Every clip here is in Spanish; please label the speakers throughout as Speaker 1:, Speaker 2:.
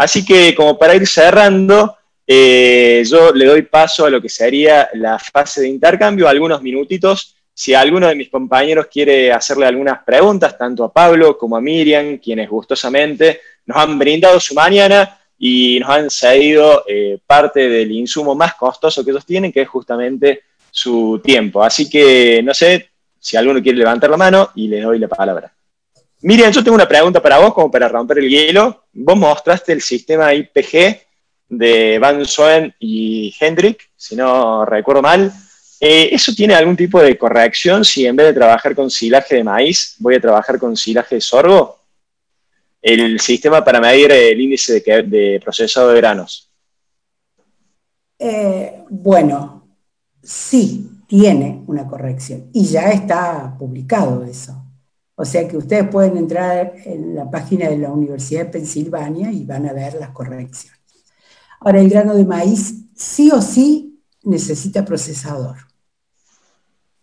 Speaker 1: Así que como para ir cerrando, eh, yo le doy paso a lo que sería la fase de intercambio, algunos minutitos. Si alguno de mis compañeros quiere hacerle algunas preguntas, tanto a Pablo como a Miriam, quienes gustosamente nos han brindado su mañana y nos han cedido eh, parte del insumo más costoso que ellos tienen, que es justamente su tiempo. Así que no sé si alguno quiere levantar la mano y le doy la palabra. Miriam, yo tengo una pregunta para vos, como para romper el hielo. Vos mostraste el sistema IPG de Van Soen y Hendrik, si no recuerdo mal. Eh, ¿Eso tiene algún tipo de corrección si en vez de trabajar con silaje de maíz voy a trabajar con silaje de sorgo? El sistema para medir el índice de, procesado de granos.
Speaker 2: Eh, bueno, sí, tiene una corrección y ya está publicado eso. O sea que ustedes pueden entrar en la página de la Universidad de Pensilvania y van a ver las correcciones. Ahora, el grano de maíz sí o sí necesita procesador.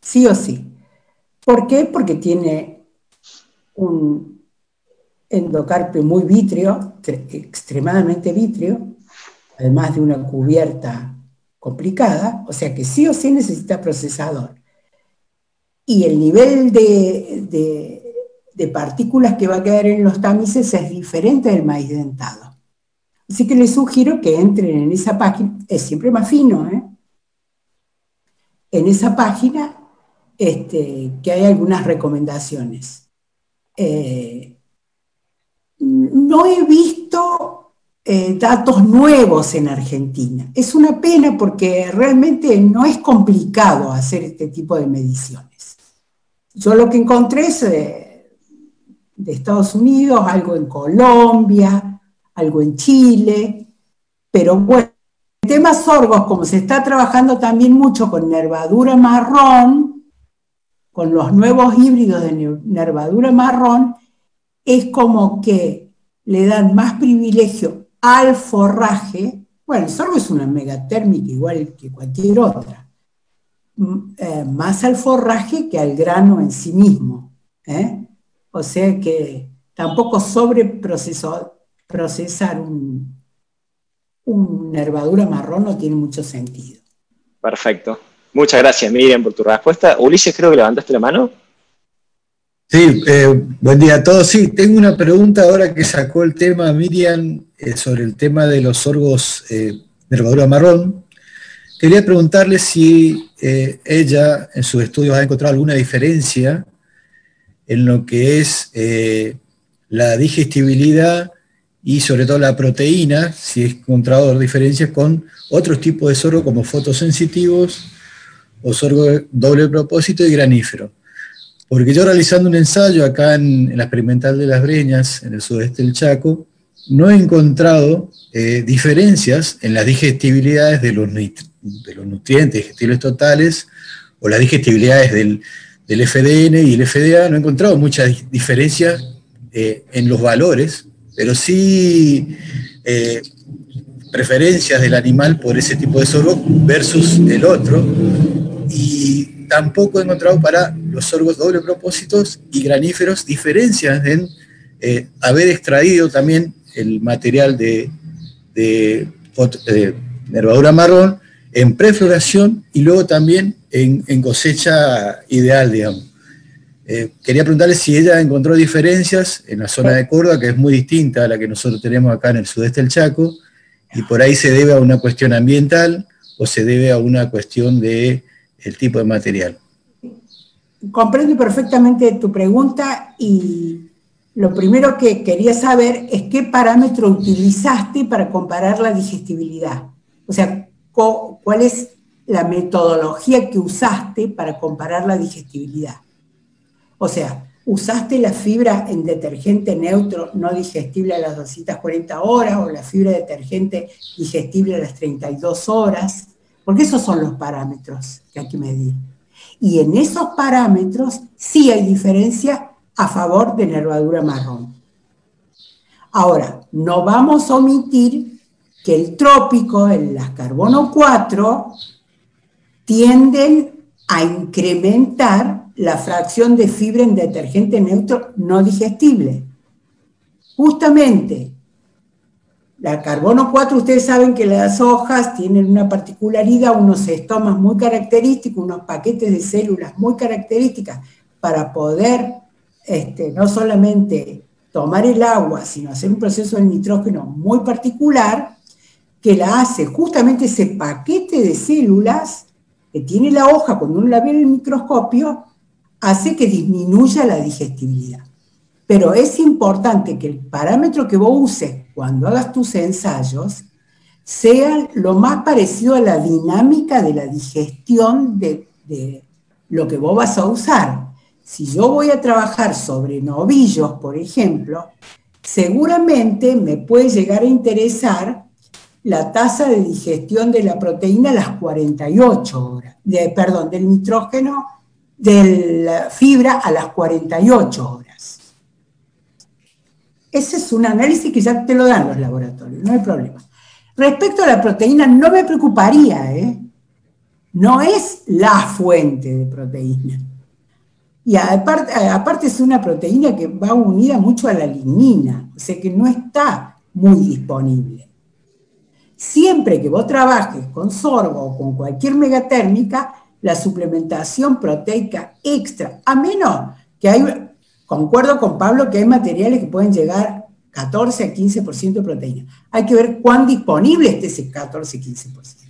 Speaker 2: Sí o sí. ¿Por qué? Porque tiene un endocarpio muy vítreo, extremadamente vítreo, además de una cubierta complicada, o sea que sí o sí necesita procesador. Y el nivel de partículas que va a quedar en los tamices es diferente del maíz dentado. Así que les sugiero que entren en esa página, es siempre más fino, ¿eh? En esa página este, que hay algunas recomendaciones. Eh, no he visto eh, datos nuevos en Argentina. Es una pena porque realmente no es complicado hacer este tipo de mediciones. Yo lo que encontré es de Estados Unidos, algo en Colombia, algo en Chile, pero bueno, el tema sorgos, como se está trabajando también mucho con nervadura marrón, con los nuevos híbridos de nervadura marrón, es como que le dan más privilegio al forraje. Bueno, el sorgo es una megatérmica igual que cualquier otra. Eh, más al forraje que al grano en sí mismo. ¿eh? O sea que tampoco sobreprocesó procesar un, una nervadura marrón no tiene mucho sentido.
Speaker 1: Perfecto. Muchas gracias, Miriam, por tu respuesta. Ulises, creo que levantaste la mano.
Speaker 3: Sí, eh, buen día a todos. Sí, tengo una pregunta ahora que sacó el tema Miriam eh, sobre el tema de los sorgos eh, nervadura marrón. Quería preguntarle si ella en sus estudios ha encontrado alguna diferencia en lo que es la digestibilidad y sobre todo la proteína, si he encontrado diferencias con otros tipos de sorgo como fotosensitivos o sorgo doble propósito y granífero. Porque yo realizando un ensayo acá en, la experimental de las Breñas, en el sudeste del Chaco, no he encontrado eh, diferencias en las digestibilidades de los, de los nutrientes digestibles totales o las digestibilidades del, del, FDN y el FDA, no he encontrado muchas diferencias eh, en los valores pero sí eh, preferencias del animal por ese tipo de sorgo versus el otro. Y tampoco he encontrado para los sorgos doble propósitos y graníferos diferencias en eh, haber extraído también el material de, nervadura marrón en prefloración y luego también en, cosecha ideal, digamos. Eh, quería preguntarle si ella encontró diferencias en la zona de Córdoba, que es muy distinta a la que nosotros tenemos acá en el sudeste del Chaco, y por ahí se debe a una cuestión ambiental o se debe a una cuestión de tipo de material.
Speaker 2: Comprendo perfectamente tu pregunta y lo primero que quería saber es qué parámetro utilizaste para comparar la digestibilidad. O sea, cuál es la metodología que usaste para comparar la digestibilidad. O sea, usaste la fibra en detergente neutro no digestible a las 240 horas o la fibra detergente digestible a las 32 horas, porque esos son los parámetros que hay que medir. Y en esos parámetros sí hay diferencia a favor de nervadura marrón. Ahora, no vamos a omitir que el trópico, el las carbono 4, tienden a incrementar la fracción de fibra en detergente neutro no digestible. Justamente La carbono 4, ustedes saben que las hojas tienen una particularidad, unos estomas muy característicos, unos paquetes de células muy características para poder este, no solamente tomar el agua, sino hacer un proceso de nitrógeno muy particular que la hace justamente ese paquete de células tiene la hoja cuando uno la ve en el microscopio, hace que disminuya la digestibilidad. Pero es importante que el parámetro que vos uses cuando hagas tus ensayos sea lo más parecido a la dinámica de la digestión de, de lo que vos vas a usar. Si yo voy a trabajar sobre novillos, por ejemplo, seguramente me puede llegar a interesar la tasa de digestión de la proteína a las 48 horas, de, perdón, del nitrógeno, de la fibra a las 48 horas. Ese es un análisis que ya te lo dan los laboratorios, no hay problema. Respecto a la proteína, no me preocuparía, ¿eh? No es la fuente de proteína. Y aparte, aparte es una proteína que va unida mucho a la lignina, o sea que no está muy disponible. Siempre que vos trabajes con sorgo o con cualquier megatérmica, la suplementación proteica extra, a menos que hay, concuerdo con Pablo que hay materiales que pueden llegar 14 a 15% de proteína. Hay que ver cuán disponible esté ese 14-15%.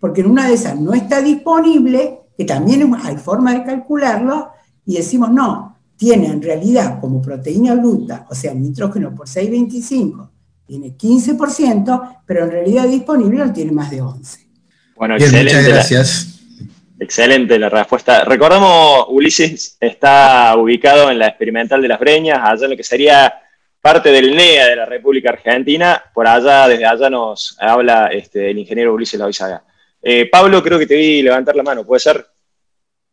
Speaker 2: Porque en una de esas no está disponible, que también hay forma de calcularlo, y decimos, no, tiene en realidad como proteína bruta, o sea, nitrógeno por 6,25, tiene 15%, pero en realidad disponible no tiene más de 11.
Speaker 1: Bueno, excelente. Muchas gracias. excelente la respuesta. Recordamos, Ulises está ubicado en la experimental de las Breñas, allá en lo que sería parte del NEA de la República Argentina. Por allá, desde allá nos habla este, el ingeniero Ulises Loizaga. Eh, Pablo, creo que te vi levantar la mano, ¿puede ser?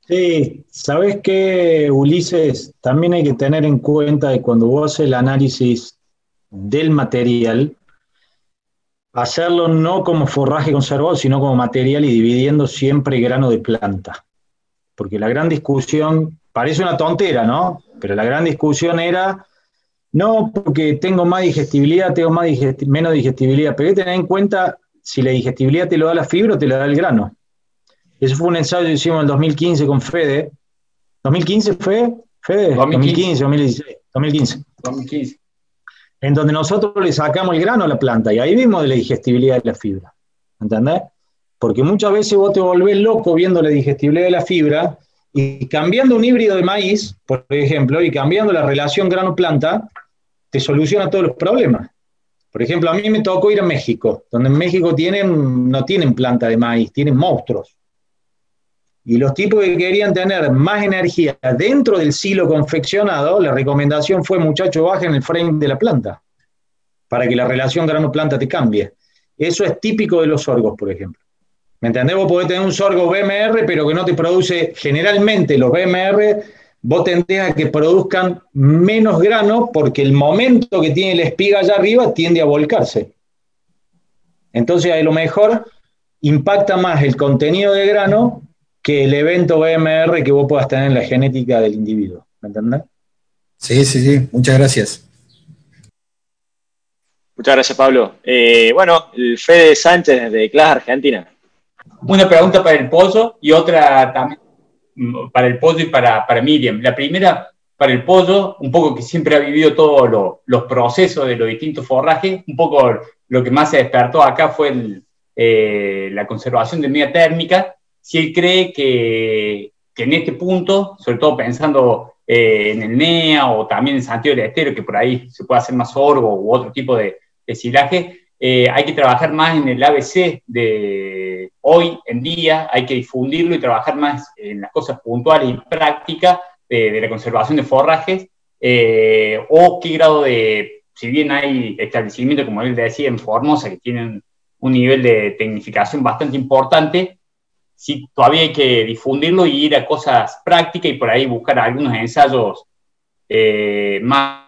Speaker 4: Sí, sabes que Ulises, también hay que tener en cuenta que cuando vos haces el análisis del material, hacerlo no como forraje conservado, sino como material y dividiendo siempre grano de planta. Porque la gran discusión, parece una tontera, ¿no? Pero la gran discusión era, no, porque tengo más digestibilidad, tengo más menos digestibilidad, pero hay que tener en cuenta si la digestibilidad te lo da la fibra o te lo da el grano. Eso fue un ensayo que hicimos en el 2015 con Fede. ¿2015 fue? Fede, 2015, 2016, 2015. 2015 en donde nosotros le sacamos el grano a la planta y ahí vimos la digestibilidad de la fibra. ¿Entendés? Porque muchas veces vos te volvés loco viendo la digestibilidad de la fibra y cambiando un híbrido de maíz, por ejemplo, y cambiando la relación grano-planta, te soluciona todos los problemas. Por ejemplo, a mí me tocó ir a México, donde en México tienen, no tienen planta de maíz, tienen monstruos. Y los tipos que querían tener más energía dentro del silo confeccionado, la recomendación fue, muchacho, bajen el frame de la planta, para que la relación grano-planta te cambie. Eso es típico de los sorgos, por ejemplo. ¿Me entendés? Vos podés tener un sorgo BMR, pero que no te produce, generalmente los BMR, vos tendés a que produzcan menos grano porque el momento que tiene la espiga allá arriba tiende a volcarse. Entonces, a lo mejor impacta más el contenido de grano que el evento BMR que vos puedas tener en la genética del individuo. ¿Me entendés?
Speaker 3: Sí, sí, sí. Muchas gracias.
Speaker 1: Muchas gracias, Pablo. Eh, bueno, el Fede Sánchez de Class Argentina.
Speaker 5: Una pregunta para el pollo y otra también mm, para el pollo y para, para Miriam. La primera, para el pollo, un poco que siempre ha vivido todos los procesos de los distintos forrajes, un poco lo que más se despertó acá fue eh, la conservación de media térmica si él cree que, en este punto, sobre todo pensando eh, en el NEA o también en Santiago del Estero, que por ahí se puede hacer más sorgo u otro tipo de, de silaje, eh, hay que trabajar más en el ABC de hoy en día, hay que difundirlo y trabajar más en las cosas puntuales y prácticas de, la conservación de forrajes, eh, o qué grado de, si bien hay establecimientos, como él decía, en Formosa, que tienen un nivel de tecnificación bastante importante, sí, todavía hay que difundirlo y ir a cosas prácticas y por ahí buscar algunos ensayos eh, más,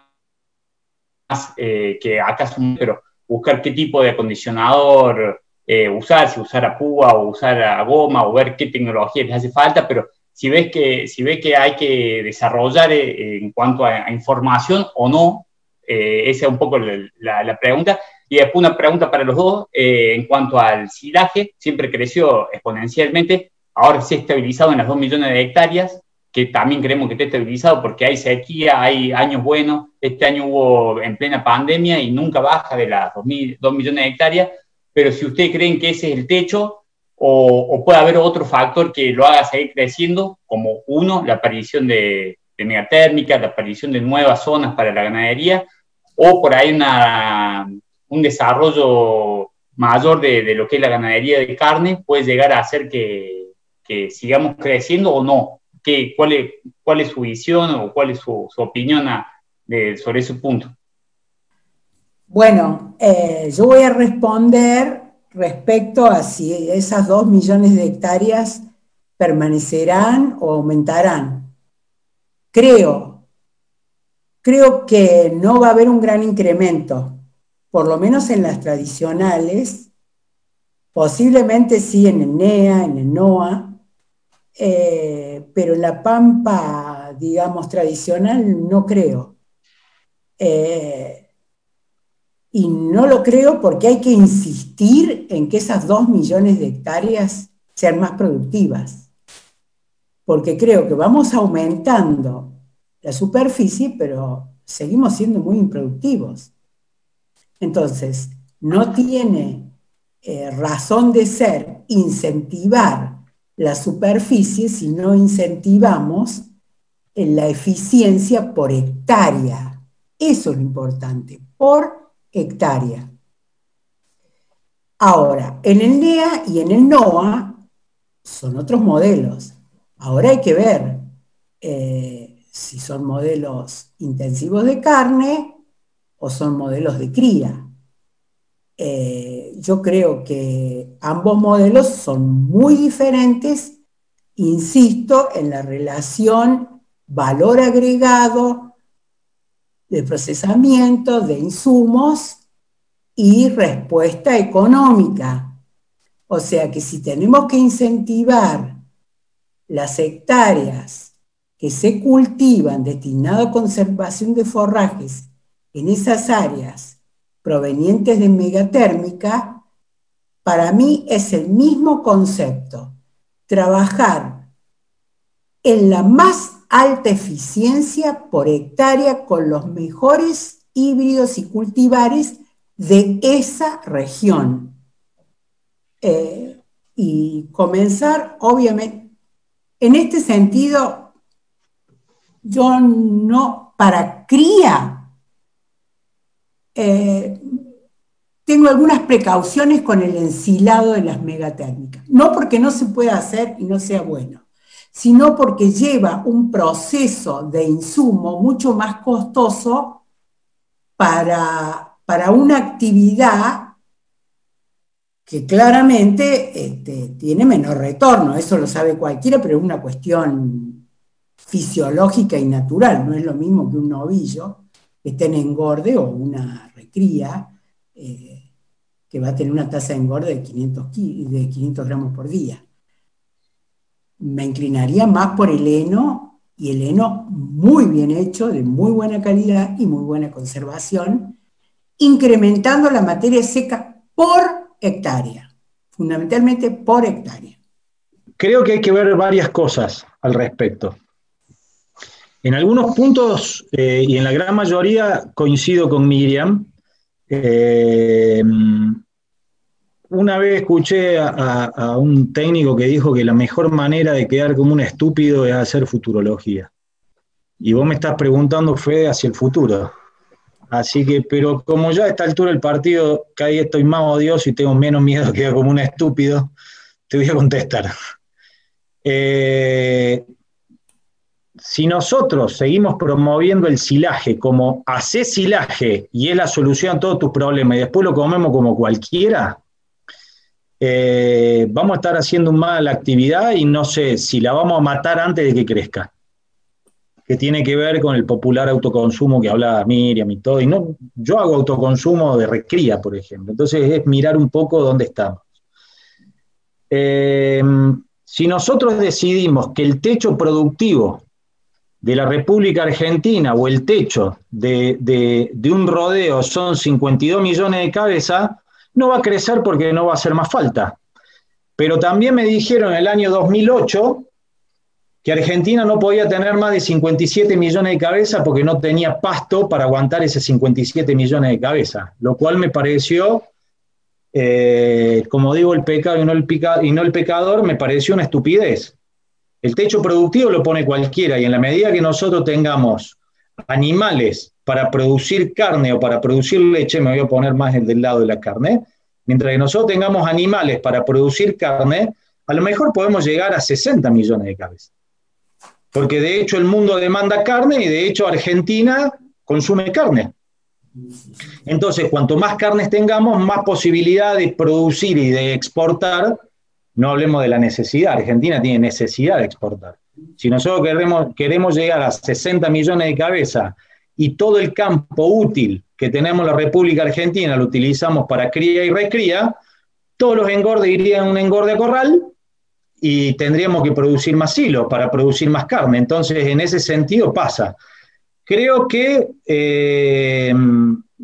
Speaker 5: eh, que acá pero buscar qué tipo de acondicionador eh, usar, si usar a púa o usar a goma o ver qué tecnología les hace falta, pero si ves que, si ves que hay que desarrollar en cuanto a, información o no, esa es un poco la, la pregunta. Y después una pregunta para los dos, eh, en cuanto al silaje, siempre creció exponencialmente, ahora se ha estabilizado en las 2 millones de hectáreas, que también creemos que está estabilizado porque hay sequía, hay años buenos, este año hubo en plena pandemia y nunca baja de las 2, millones de hectáreas, pero si ustedes creen que ese es el techo o, puede haber otro factor que lo haga seguir creciendo, como uno, la aparición de, de megatérmicas, la aparición de nuevas zonas para la ganadería, o por ahí una, un desarrollo mayor de, lo que es la ganadería de carne puede llegar a hacer que, sigamos creciendo o no. ¿Qué, cuál, es, ¿Cuál es su visión o cuál es su, opinión sobre ese punto?
Speaker 2: Bueno, eh, yo voy a responder respecto a si esas dos millones de hectáreas permanecerán o aumentarán. Creo, creo que no va a haber un gran incremento por lo menos en las tradicionales, posiblemente sí en el NEA, en el NOA, eh, pero en la pampa, digamos, tradicional no creo. Eh, y no lo creo porque hay que insistir en que esas dos millones de hectáreas sean más productivas. Porque creo que vamos aumentando la superficie, pero seguimos siendo muy improductivos. Entonces, no tiene eh, razón de ser incentivar la superficie si no incentivamos la eficiencia por hectárea. Eso es lo importante, por hectárea. Ahora, en el NEA y en el NOA son otros modelos. Ahora hay que ver eh, si son modelos intensivos de carne o son modelos de cría. Eh, yo creo que ambos modelos son muy diferentes, insisto, en la relación valor agregado de procesamiento de insumos y respuesta económica. O sea que si tenemos que incentivar las hectáreas que se cultivan destinadas a conservación de forrajes en esas áreas provenientes de megatérmica, para mí es el mismo concepto. Trabajar en la más alta eficiencia por hectárea con los mejores híbridos y cultivares de esa región. Eh, y comenzar, obviamente, en este sentido, yo no, para cría, eh, tengo algunas precauciones con el ensilado de las megatérmicas. No porque no se pueda hacer y no sea bueno, sino porque lleva un proceso de insumo mucho más costoso para, para una actividad que claramente este, tiene menor retorno. Eso lo sabe cualquiera, pero es una cuestión fisiológica y natural. No es lo mismo que un novillo esté en engorde o una recría eh, que va a tener una tasa de engorde de 500, de 500 gramos por día. Me inclinaría más por el heno y el heno muy bien hecho, de muy buena calidad y muy buena conservación, incrementando la materia seca por hectárea, fundamentalmente por hectárea.
Speaker 4: Creo que hay que ver varias cosas al respecto. En algunos puntos eh, y en la gran mayoría coincido con Miriam. Eh, una vez escuché a, un técnico que dijo que la mejor manera de quedar como un estúpido es hacer futurología. Y vos me estás preguntando, Fede, hacia el futuro. Así que, pero como ya a esta altura del partido, cada día estoy más odioso y tengo menos miedo de quedar como un estúpido, te voy a contestar. Eh, si nosotros seguimos promoviendo el silaje como hacer silaje y es la solución a todos tus problemas y después lo comemos como cualquiera, eh, vamos a estar haciendo mal la actividad y no sé si la vamos a matar antes de que crezca. Que tiene que ver con el popular autoconsumo que hablaba Miriam y todo. Y no, yo hago autoconsumo de recría, por ejemplo. Entonces es mirar un poco dónde estamos. Eh, si nosotros decidimos que el techo productivo de la República Argentina o el techo de, un rodeo son 52 millones de cabezas, no va a crecer porque no va a hacer más falta. Pero también me dijeron en el año 2008 que Argentina no podía tener más de 57 millones de cabezas porque no tenía pasto para aguantar esos 57 millones de cabezas, lo cual me pareció, eh, como digo, el pecado y no el, y no el pecador, me pareció una estupidez. El techo productivo lo pone cualquiera y en la medida que nosotros tengamos animales para producir carne o para producir leche, me voy a poner más del lado de la carne, mientras que nosotros tengamos animales para producir carne, a lo mejor podemos llegar a 60 millones de cabezas. Porque de hecho el mundo demanda carne y de hecho Argentina consume carne. Entonces, cuanto más carnes tengamos, más posibilidad de producir y de exportar no hablemos de la necesidad. Argentina tiene necesidad de exportar. Si nosotros queremos, queremos llegar a 60 millones de cabezas y todo el campo útil que tenemos en la República Argentina lo utilizamos para cría y recría, todos los engordes irían a un engorde corral y tendríamos que producir más hilos para producir más carne. Entonces, en ese sentido pasa. Creo que eh,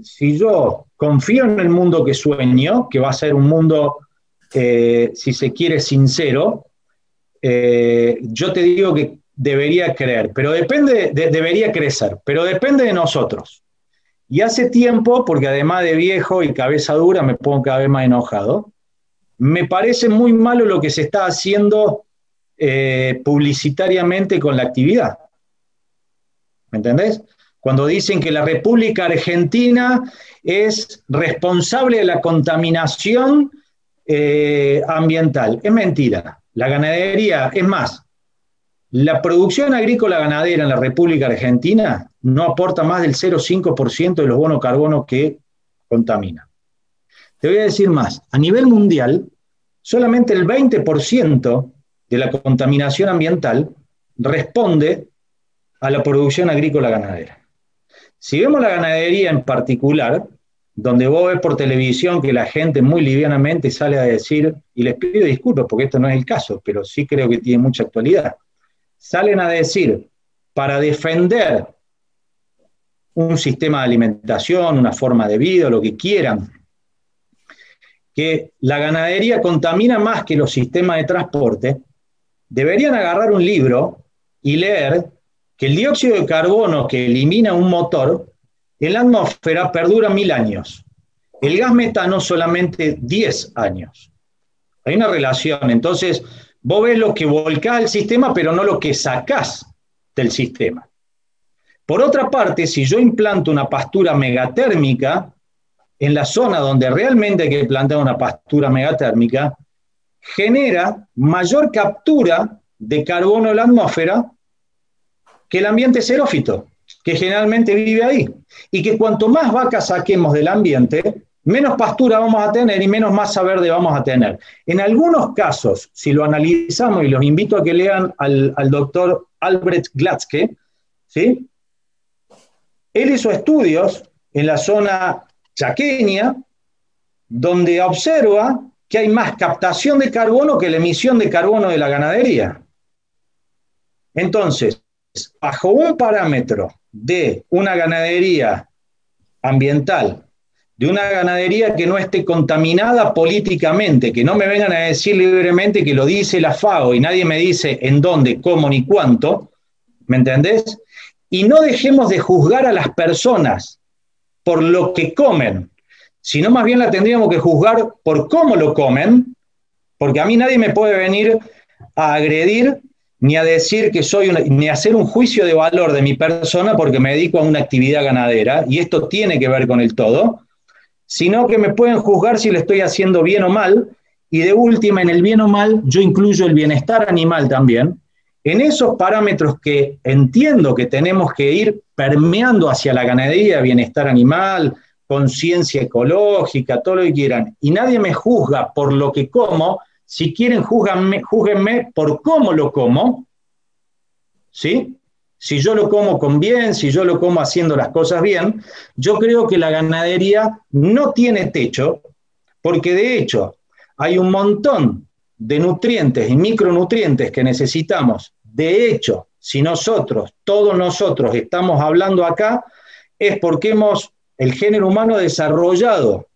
Speaker 4: si yo confío en el mundo que sueño, que va a ser un mundo eh, si se quiere, sincero, eh, yo te digo que debería creer, pero depende, debería crecer, pero depende de nosotros. Y hace tiempo, porque además de viejo y cabeza dura, me pongo cada vez más enojado, me parece muy malo lo que se está haciendo eh, publicitariamente con la actividad. ¿Me entendés? Cuando dicen que la República Argentina es responsable de la contaminación eh, ambiental. Es mentira. La ganadería, es más, la producción agrícola ganadera en la República Argentina no aporta más del 0,5% de los bonos carbono que contamina. Te voy a decir más, a nivel mundial, solamente el 20% de la contaminación ambiental responde a la producción agrícola ganadera. Si vemos la ganadería en particular, donde vos ves por televisión que la gente muy livianamente sale a decir, y les pido disculpas porque esto no es el caso, pero sí creo que tiene mucha actualidad, salen a decir, para defender un sistema de alimentación, una forma de vida, lo que quieran, que la ganadería contamina más que los sistemas de transporte, deberían agarrar un libro y leer que el dióxido de carbono que elimina un motor en la atmósfera perdura mil años. El gas metano solamente 10 años. Hay una relación. Entonces, vos ves lo que volcás al sistema, pero no lo que sacás del sistema. Por otra parte, si yo implanto una pastura megatérmica en la zona donde realmente hay que plantar una pastura megatérmica, genera mayor captura de carbono en la atmósfera que el ambiente xerófito que generalmente vive ahí. Y que cuanto más vacas saquemos del ambiente, menos pastura vamos a tener y menos masa verde vamos a tener. En algunos casos, si lo analizamos, y los invito a que lean al, doctor Albrecht Glatzke, ¿sí? él hizo estudios en la zona chaqueña, donde observa que hay más captación de carbono que la emisión de carbono de la ganadería. Entonces, bajo un parámetro de una ganadería ambiental, de una ganadería que no esté contaminada políticamente, que no me vengan a decir libremente que lo dice la FAO y nadie me dice en dónde, cómo ni cuánto, ¿me entendés? Y no dejemos de juzgar a las personas por lo que comen, sino más bien la tendríamos que juzgar por cómo lo comen, porque a mí nadie me puede venir a agredir ni a decir que soy ni a hacer un juicio de valor de mi persona porque me dedico a una actividad ganadera, y esto tiene que ver con el todo, sino que me pueden juzgar si le estoy haciendo bien o mal, y de última, en el bien o mal, yo incluyo el bienestar animal también, en esos parámetros que entiendo que tenemos que ir permeando hacia la ganadería, bienestar animal, conciencia ecológica, todo lo que quieran, y nadie me juzga por lo que como, si quieren, júguenme por cómo lo como, ¿sí? Si yo lo como con bien, si yo lo como haciendo las cosas bien, yo creo que la ganadería no tiene techo, porque de hecho hay un montón de nutrientes y micronutrientes que necesitamos, de hecho, si nosotros, todos nosotros estamos hablando acá, es porque hemos, el género humano desarrollado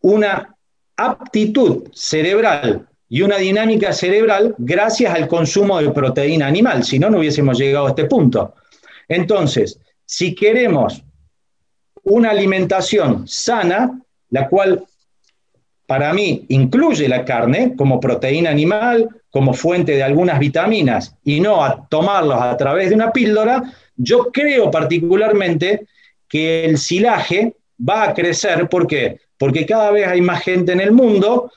Speaker 4: una aptitud cerebral y una dinámica cerebral gracias al consumo de proteína animal, si no, no hubiésemos llegado a este punto. Entonces, si queremos una alimentación sana, la cual para mí incluye la carne como proteína animal, como fuente de algunas vitaminas, y no a tomarlos a través de una píldora, yo creo particularmente que el silaje va a crecer. ¿Por qué? Porque cada vez hay más gente en el mundo,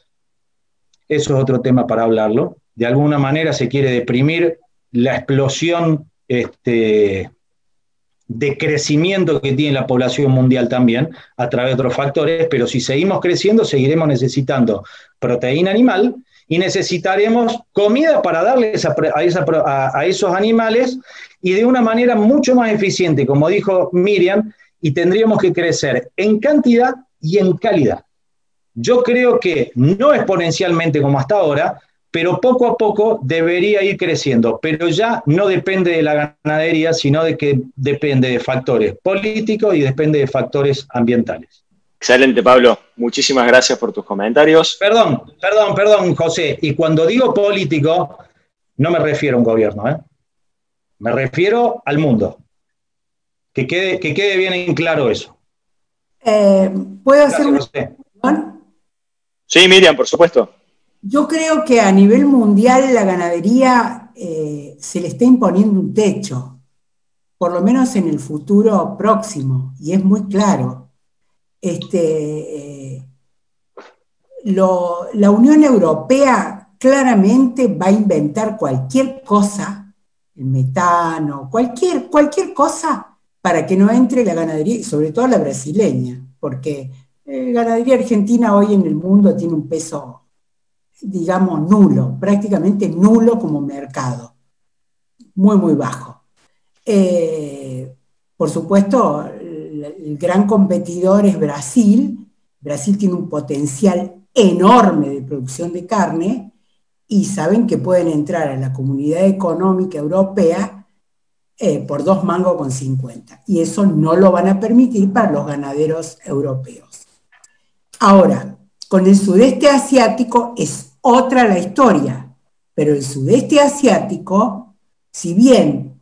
Speaker 4: eso es otro tema para hablarlo, de alguna manera se quiere deprimir la explosión este, de crecimiento que tiene la población mundial también a través de otros factores, pero si seguimos creciendo seguiremos necesitando proteína animal y necesitaremos comida para darles a, esos animales y de una manera mucho más eficiente, como dijo Miriam, y tendríamos que crecer en cantidad y en calidad. Yo creo que no exponencialmente como hasta ahora, pero poco a poco debería ir creciendo, pero ya no depende de la ganadería, sino de que depende de factores políticos y depende de factores ambientales.
Speaker 1: Excelente, Pablo. Muchísimas gracias por tus comentarios.
Speaker 4: Perdón, perdón, perdón, José. Y cuando digo político, no me refiero a un gobierno, ¿eh? me refiero al mundo. Que quede, que quede bien en claro eso.
Speaker 2: Eh, ¿Puedo hacer un...
Speaker 1: Sí, Miriam, por supuesto.
Speaker 2: Yo creo que a nivel mundial la ganadería eh, se le está imponiendo un techo, por lo menos en el futuro próximo, y es muy claro. Este, eh, la Unión Europea claramente va a inventar cualquier cosa, el metano, cualquier, cualquier cosa para que no entre la ganadería, sobre todo la brasileña, porque la eh, ganadería argentina hoy en el mundo tiene un peso digamos, nulo, prácticamente nulo como mercado, muy, muy bajo. Eh, por supuesto, el, gran competidor es Brasil. Brasil tiene un potencial enorme de producción de carne y saben que pueden entrar a la comunidad económica europea eh, por dos mangos con 50. Y eso no lo van a permitir para los ganaderos europeos. Ahora, con el sudeste asiático es otra la historia. Pero el sudeste asiático, si bien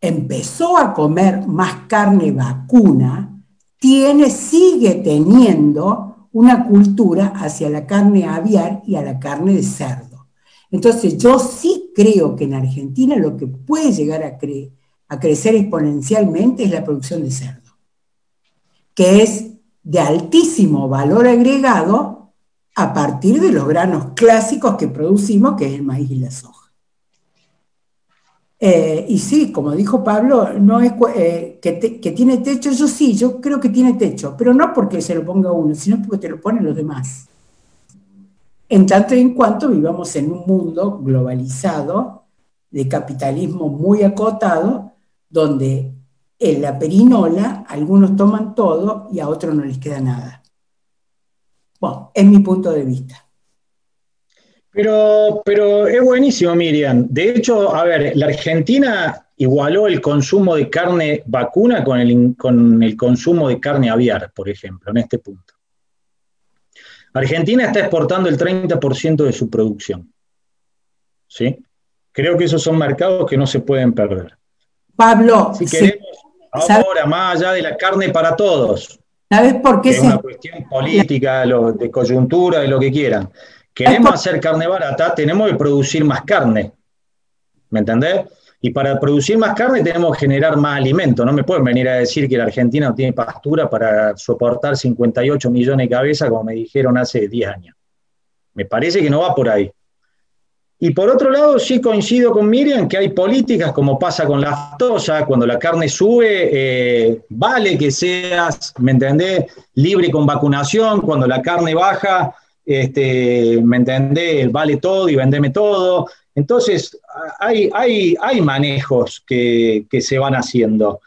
Speaker 2: empezó a comer más carne vacuna, tiene, sigue teniendo una cultura hacia la carne aviar y a la carne de cerdo. Entonces yo sí creo que en Argentina lo que puede llegar a, a crecer exponencialmente es la producción de cerdo, que es de altísimo valor agregado a partir de los granos clásicos que producimos, que es el maíz y la soja. Eh, y sí, como dijo Pablo, no es eh, que, tiene techo, yo sí, yo creo que tiene techo, pero no porque se lo ponga uno, sino porque te lo ponen los demás. En tanto y en cuanto vivamos en un mundo globalizado, de capitalismo muy acotado, donde en la perinola algunos toman todo y a otros no les queda nada. Bueno, es mi punto de vista.
Speaker 4: Pero, pero es buenísimo, Miriam. De hecho, a ver, la Argentina igualó el consumo de carne vacuna con el, con el consumo de carne aviar, por ejemplo, en este punto. Argentina está exportando el 30% de su producción. ¿Sí? Creo que esos son mercados que no se pueden perder.
Speaker 2: Pablo,
Speaker 4: si queremos ahora, más allá de la carne para todos,
Speaker 2: ¿Sabes por qué?
Speaker 4: Es una cuestión política, de coyuntura, de lo que quieran. Queremos hacer carne barata, tenemos que producir más carne. ¿Me entendés? Y para producir más carne tenemos que generar más alimento. No me pueden venir a decir que la Argentina no tiene pastura para soportar 58 millones de cabezas, como me dijeron hace 10 años. Me parece que no va por ahí. Y por otro lado, sí coincido con Miriam que hay políticas, como pasa con la aftosa, cuando la carne sube, eh, vale que seas, ¿me entendés?, libre con vacunación, cuando la carne baja, este, ¿me entendés?, vale todo y vendeme todo. Entonces, hay, hay, manejos que, se van haciendo.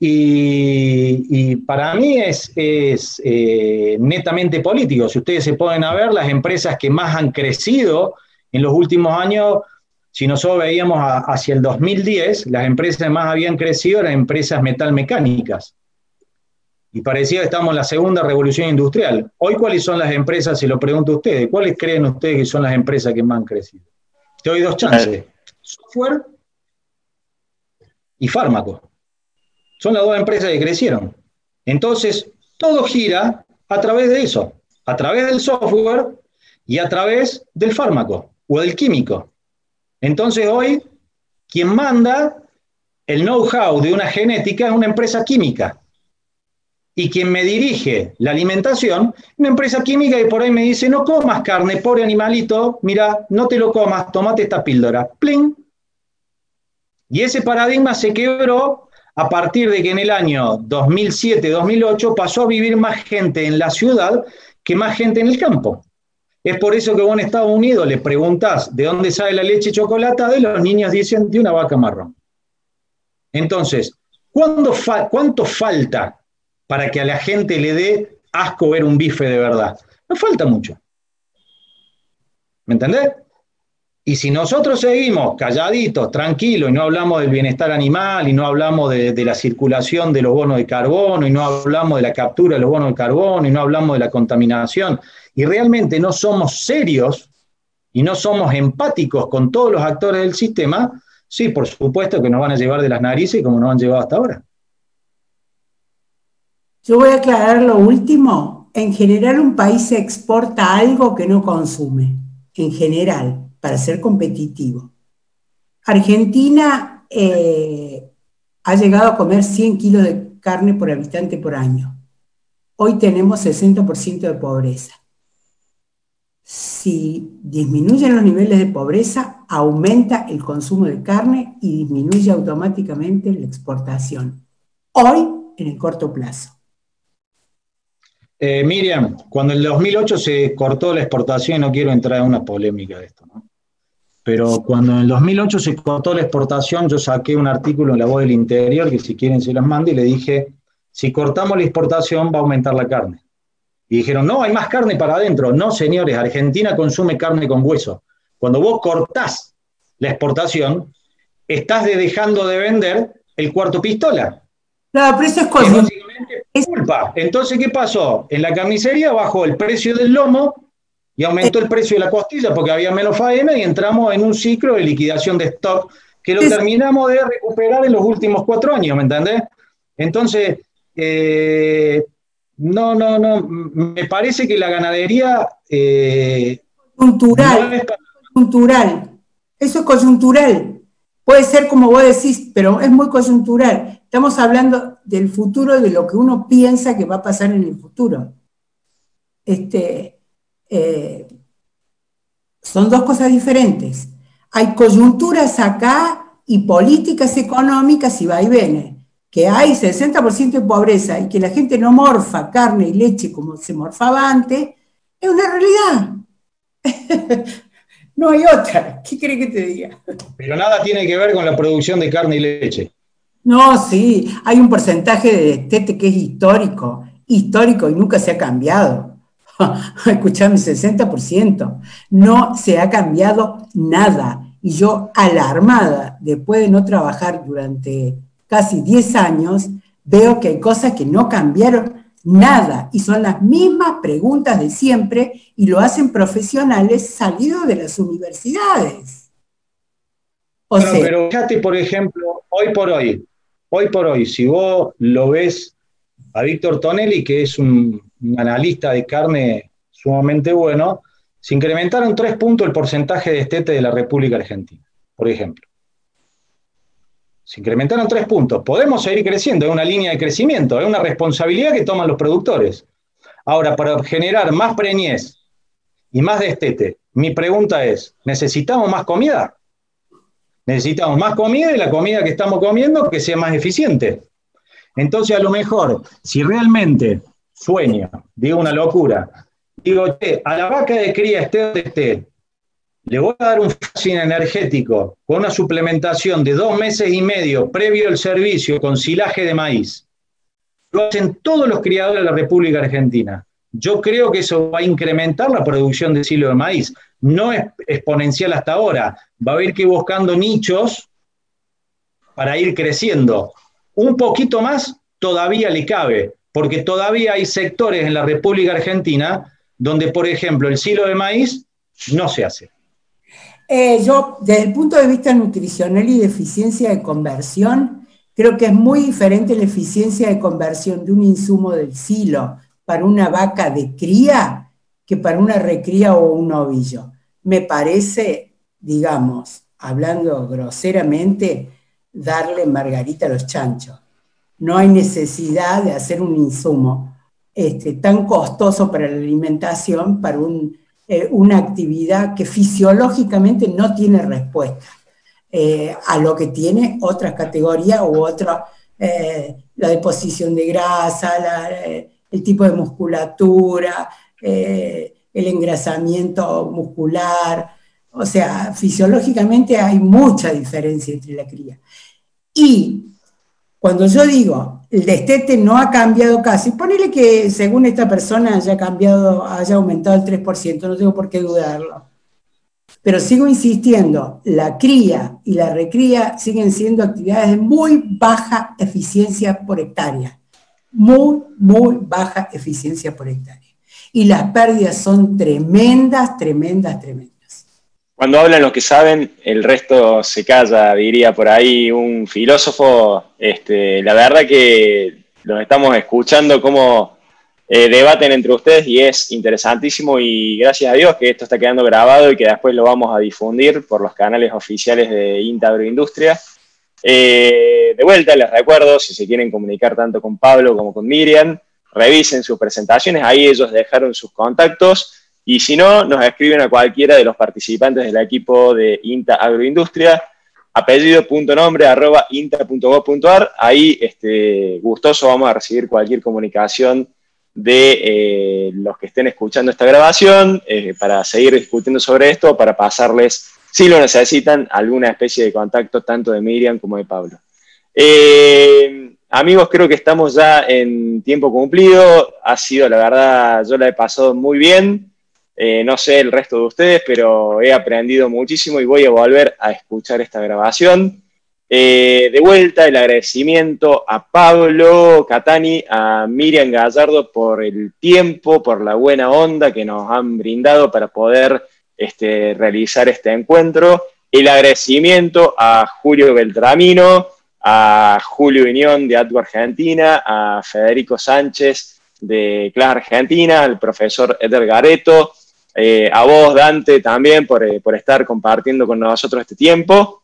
Speaker 4: Y, para mí es, eh, netamente político. Si ustedes se ponen a ver, las empresas que más han crecido, en los últimos años si nosotros veíamos hacia el 2010, las empresas más habían crecido eran empresas metalmecánicas. Y parecía que estamos en la segunda revolución industrial. Hoy, ¿cuáles son las empresas? Si lo pregunto a ustedes, ¿cuáles creen ustedes que son las empresas que más han crecido? Te doy dos chances. Software y fármaco. Son las dos empresas que crecieron. Entonces, todo gira a través de eso, a través del software y a través del fármaco o del químico. Entonces hoy, quien manda el know-how de una genética es una empresa química. Y quien me dirige la alimentación, una empresa química y por ahí me dice, no comas carne, pobre animalito, mira, no te lo comas, tomate esta píldora. ¡Pling! Y ese paradigma se quebró a partir de que en el año 2007-2008 pasó a vivir más gente en la ciudad que más gente en el campo. Es por eso que vos en Estados Unidos le preguntás de dónde sale la leche chocolatada y los niños dicen de una vaca marrón. Entonces, ¿cuánto falta para que a la gente le dé asco ver un bife de verdad? No falta mucho. ¿Me entendés? Y si nosotros seguimos calladitos, tranquilos, y no hablamos del bienestar animal, y no hablamos de, la circulación de los bonos de carbono, y no hablamos de la captura de los bonos de carbono, y no hablamos de la contaminación, y realmente no somos serios y no somos empáticos con todos los actores del sistema, sí, por supuesto que nos van a llevar de las narices como nos han llevado hasta ahora.
Speaker 2: Yo voy a aclarar lo último. En general un país exporta algo que no consume, en general, para ser competitivo. Argentina eh, ha llegado a comer 100 kilos de carne por habitante por año. Hoy tenemos 60% de pobreza si disminuyen los niveles de pobreza, aumenta el consumo de carne y disminuye automáticamente la exportación. Hoy, en el corto plazo.
Speaker 4: Eh, Miriam, cuando en el 2008 se cortó la exportación, no quiero entrar en una polémica de esto, ¿no? pero cuando en el 2008 se cortó la exportación, yo saqué un artículo en La Voz del Interior, que si quieren se los mando, y le dije, si cortamos la exportación va a aumentar la carne. Y dijeron, no, hay más carne para adentro. No, señores, Argentina consume carne con hueso. Cuando vos cortás la exportación, estás dejando de vender el cuarto pistola.
Speaker 2: Claro, pero eso es
Speaker 4: cosa. Es culpa. Entonces, ¿qué pasó? En la carnicería bajó el precio del lomo y aumentó el precio de la costilla porque había menos faena y entramos en un ciclo de liquidación de stock que lo terminamos de recuperar en los últimos cuatro años, ¿me entendés? Entonces, eh, no, no, no. Me parece que la ganadería.
Speaker 2: Eh, coyuntural. Coyuntural. Eso es coyuntural. Puede ser como vos decís, pero es muy coyuntural. Estamos hablando del futuro, de lo que uno piensa que va a pasar en el futuro. Este, eh, son dos cosas diferentes. Hay coyunturas acá y políticas económicas y vaivenes que hay 60% de pobreza y que la gente no morfa carne y leche como se morfaba antes, es una realidad. no hay otra. ¿Qué cree que te diga?
Speaker 4: Pero nada tiene que ver con la producción de carne y leche.
Speaker 2: No, sí, hay un porcentaje de destete que es histórico, histórico y nunca se ha cambiado. Escuchame, 60%. No se ha cambiado nada. Y yo, alarmada, después de no trabajar durante casi 10 años, veo que hay cosas que no cambiaron nada y son las mismas preguntas de siempre y lo hacen profesionales salidos de las universidades.
Speaker 4: pero fíjate, por ejemplo, hoy por hoy, hoy por hoy, si vos lo ves a Víctor Tonelli, que es un, un analista de carne sumamente bueno, se incrementaron tres puntos el porcentaje de estete de la República Argentina, por ejemplo. Se incrementaron tres puntos. Podemos seguir creciendo, es una línea de crecimiento, es una responsabilidad que toman los productores. Ahora, para generar más preñez y más destete, mi pregunta es, ¿necesitamos más comida? Necesitamos más comida y la comida que estamos comiendo que sea más eficiente. Entonces, a lo mejor, si realmente sueño, digo una locura, digo, a la vaca de cría esté donde esté, le voy a dar un fácil energético con una suplementación de dos meses y medio previo al servicio con silaje de maíz. Lo hacen todos los criadores de la República Argentina. yo creo que eso va a incrementar la producción de silo de maíz. No es exponencial hasta ahora. Va a haber que ir buscando nichos para ir creciendo. Un poquito más todavía le cabe, porque todavía hay sectores en la República Argentina donde, por ejemplo, el silo de maíz no se hace.
Speaker 2: Eh, yo, desde el punto de vista nutricional y de eficiencia de conversión, creo que es muy diferente la eficiencia de conversión de un insumo del silo para una vaca de cría que para una recría o un ovillo. Me parece, digamos, hablando groseramente, darle margarita a los chanchos. No hay necesidad de hacer un insumo este, tan costoso para la alimentación para eh, una actividad que fisiológicamente no tiene respuesta eh, a lo que tiene otras categorías u otra, eh, la deposición de grasa, el tipo de musculatura, el engrasamiento muscular. O sea, fisiológicamente hay mucha diferencia entre la cría. Y cuando yo digo, el destete no ha cambiado casi, ponele que según esta persona haya cambiado, haya aumentado el 3%, no tengo por qué dudarlo. Pero sigo insistiendo, la cría y la recría siguen siendo actividades de muy baja eficiencia por hectárea muy, muy baja eficiencia por hectárea. Y las pérdidas son tremendas, tremendas, tremendas.
Speaker 1: Cuando hablan los que saben, el resto se calla, diría por ahí un filósofo. Este, la verdad que los estamos escuchando cómo eh, debaten entre ustedes y es interesantísimo y gracias a Dios que esto está quedando grabado y que después lo vamos a difundir por los canales oficiales de INTA Agroindustria. Eh, de vuelta, les recuerdo, si se quieren comunicar tanto con Pablo como con Miriam, revisen sus presentaciones, ahí ellos dejaron sus contactos, y si no, nos escriben a cualquiera de los participantes del equipo de INTA Agroindustria, apellido.nombre arroba inta.gov.ar, ahí este, gustoso vamos a recibir cualquier comunicación de eh, los que estén escuchando esta grabación eh, para seguir discutiendo sobre esto, para pasarles si lo necesitan, alguna especie de contacto tanto de Miriam como de Pablo. Eh, amigos, creo que estamos ya en tiempo cumplido. Ha sido, la verdad, yo la he pasado muy bien. Eh, no sé el resto de ustedes, pero he aprendido muchísimo y voy a volver a escuchar esta grabación. Eh, de vuelta, el agradecimiento a Pablo Catani, a Miriam Gallardo por el tiempo, por la buena onda que nos han brindado para poder este, realizar este encuentro. El agradecimiento a Julio Beltramino, a Julio Viñón de ATU Argentina, a Federico Sánchez de Class Argentina, al profesor Eder Gareto, eh, a vos, Dante, también por, eh, por, estar compartiendo con nosotros este tiempo.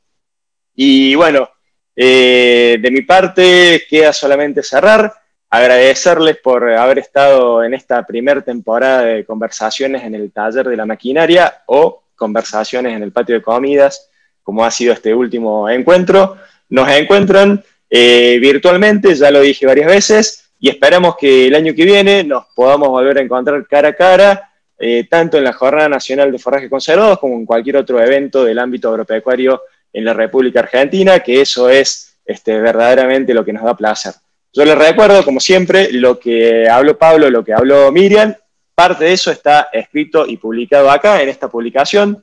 Speaker 1: Y bueno, eh, de mi parte queda solamente cerrar agradecerles por haber estado en esta primera temporada de conversaciones en el taller de la maquinaria o conversaciones en el patio de comidas, como ha sido este último encuentro. Nos encuentran virtualmente, ya lo dije varias veces, y esperamos que el año que viene nos podamos volver a encontrar cara a cara, eh, tanto en la Jornada Nacional de Forraje Conservados como en cualquier otro evento del ámbito agropecuario en la República Argentina, que eso es este, verdaderamente lo que nos da placer. Yo les recuerdo, como siempre, lo que habló Pablo, lo que habló Miriam, parte de eso está escrito y publicado acá en esta publicación,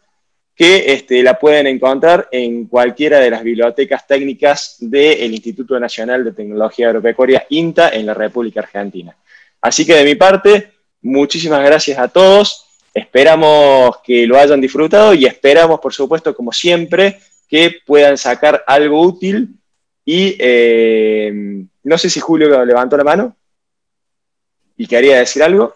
Speaker 1: que este, la pueden encontrar en cualquiera de las bibliotecas técnicas del Instituto Nacional de Tecnología Agropecuaria INTA en la República Argentina. Así que de mi parte, muchísimas gracias a todos, esperamos que lo hayan disfrutado y esperamos, por supuesto, como siempre, que puedan sacar algo útil y eh, no sé si Julio levantó la mano y quería decir algo.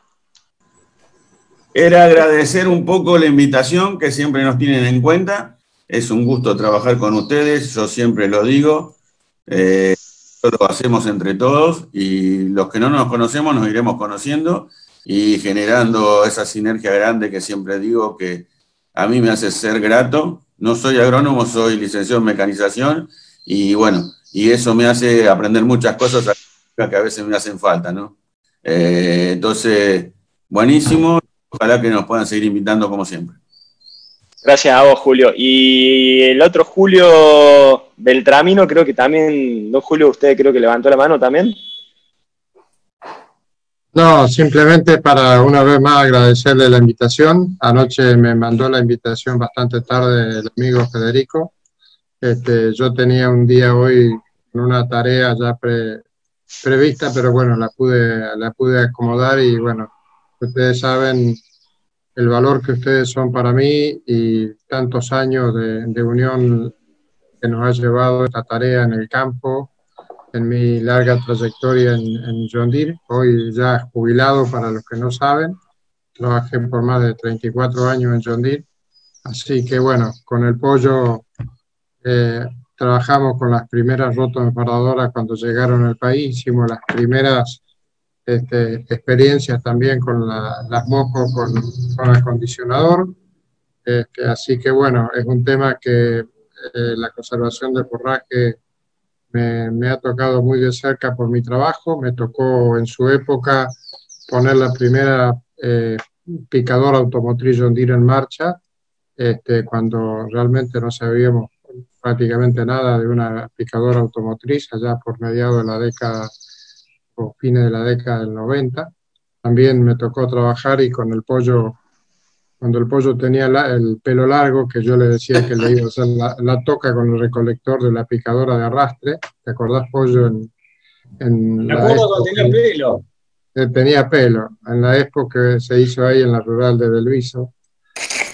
Speaker 6: Era agradecer un poco la invitación que siempre nos tienen en cuenta. Es un gusto trabajar con ustedes, yo siempre lo digo. Eh, lo hacemos entre todos y los que no nos conocemos nos iremos conociendo y generando esa sinergia grande que siempre digo que a mí me hace ser grato. No soy agrónomo, soy licenciado en mecanización y bueno, y eso me hace aprender muchas cosas que a veces me hacen falta, ¿no? Eh, entonces, buenísimo, ojalá que nos puedan seguir invitando como siempre.
Speaker 1: Gracias a vos, Julio. Y el otro Julio Beltramino, creo que también, ¿no, Julio? Usted creo que levantó la mano también.
Speaker 7: No, simplemente para una vez más agradecerle la invitación. Anoche me mandó la invitación bastante tarde el amigo Federico. Este, yo tenía un día hoy una tarea ya prevista, pero bueno, la pude, la pude acomodar y bueno, ustedes saben el valor que ustedes son para mí y tantos años de, de unión que nos ha llevado esta tarea en el campo en mi larga trayectoria en, en, John Deere, hoy ya jubilado para los que no saben, trabajé por más de 34 años en John Deere, así que bueno, con el pollo eh, trabajamos con las primeras rotomejoradoras cuando llegaron al país, hicimos las primeras este, experiencias también con la, las mojos con, con acondicionador, este, así que bueno, es un tema que eh, la conservación de forraje me, ha tocado muy de cerca por mi trabajo. Me tocó en su época poner la primera eh, picadora automotriz Deere en marcha, este, cuando realmente no sabíamos prácticamente nada de una picadora automotriz allá por mediados de la década o fines de la década del 90. También me tocó trabajar y con el pollo cuando el pollo tenía el pelo largo, que yo le decía que le iba a hacer la, toca con el recolector de la picadora de arrastre. ¿Te acordás, pollo? En,
Speaker 4: en acuerdo cuando tenía pelo.
Speaker 7: Eh, tenía pelo, en la época que se hizo ahí en la rural de Belviso.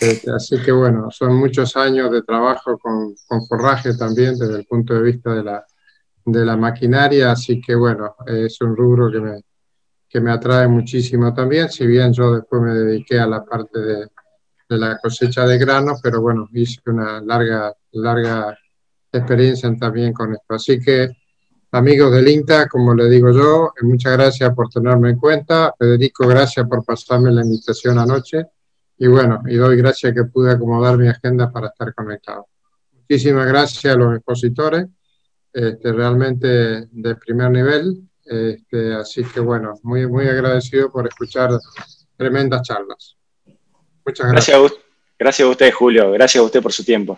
Speaker 7: Este, así que bueno, son muchos años de trabajo con, con, forraje también desde el punto de vista de la, de la maquinaria, así que bueno, es un rubro que me, que me atrae muchísimo también, si bien yo después me dediqué a la parte de, la cosecha de granos, pero bueno, hice una larga, larga experiencia también con esto. Así que, amigos del INTA, como le digo yo, muchas gracias por tenerme en cuenta. Federico, gracias por pasarme la invitación anoche. Y bueno, y doy gracias que pude acomodar mi agenda para estar conectado. Muchísimas gracias a los expositores, este, realmente de primer nivel. Este, así que bueno, muy, muy agradecido por escuchar tremendas charlas.
Speaker 1: Muchas gracias. Gracias a, usted, Julio. Gracias a usted por su tiempo.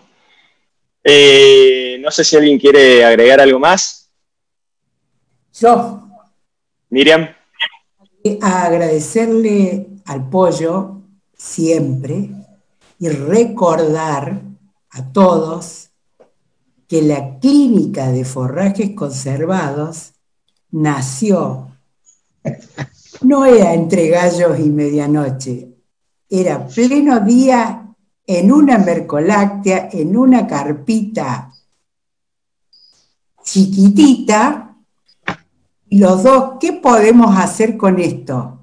Speaker 1: Eh, no sé si alguien quiere agregar algo más.
Speaker 2: Yo.
Speaker 1: Miriam.
Speaker 2: agradecerle al pollo siempre y recordar a todos que la clínica de forrajes conservados nació, no era entre gallos y medianoche, era pleno día en una mercoláctea, en una carpita chiquitita, y los dos, ¿qué podemos hacer con esto?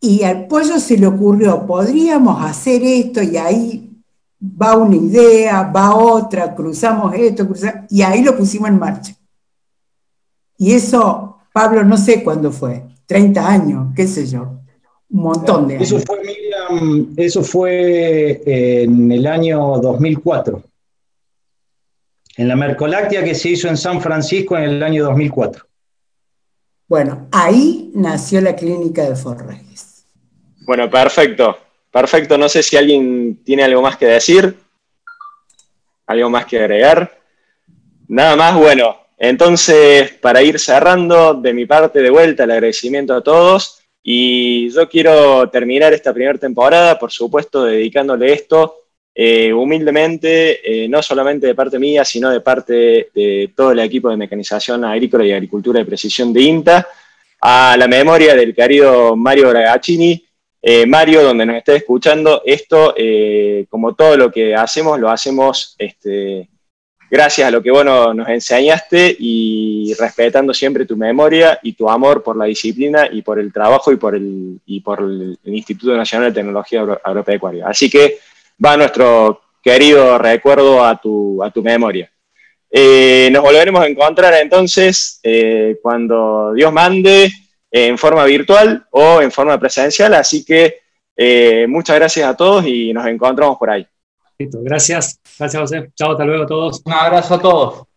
Speaker 2: Y al pollo se le ocurrió, podríamos hacer esto y ahí va una idea, va otra, cruzamos esto, cruzamos, y ahí lo pusimos en marcha. Y eso, Pablo, no sé cuándo fue, 30 años, qué sé yo un montón de años.
Speaker 4: Eso fue, Miriam, eso fue en el año 2004. En la Mercoláctea que se hizo en San Francisco en el año 2004.
Speaker 2: Bueno, ahí nació la clínica de Forrajes.
Speaker 1: Bueno, perfecto. Perfecto. No sé si alguien tiene algo más que decir. Algo más que agregar. Nada más, bueno. Entonces, para ir cerrando, de mi parte, de vuelta, el agradecimiento a todos. Y yo quiero terminar esta primera temporada, por supuesto, dedicándole esto eh, humildemente, eh, no solamente de parte mía, sino de parte de todo el equipo de mecanización agrícola y agricultura de precisión de INTA, a la memoria del querido Mario Bragaccini. Eh, Mario, donde nos esté escuchando, esto, como todo lo que hacemos, lo hacemos este, gracias a lo que vos nos enseñaste y respetando siempre tu memoria y tu amor por la disciplina y por el trabajo y por el, y por el, Instituto Nacional de Tecnología Agropecuaria. Así que va nuestro querido recuerdo a tu, a tu memoria. Eh, nos volveremos a encontrar entonces eh, cuando Dios mande en forma virtual o en forma presencial, así que eh, muchas gracias a todos y nos encontramos por ahí.
Speaker 8: Gracias. Gracias, José. Chao, hasta luego a todos.
Speaker 5: Un abrazo a todos.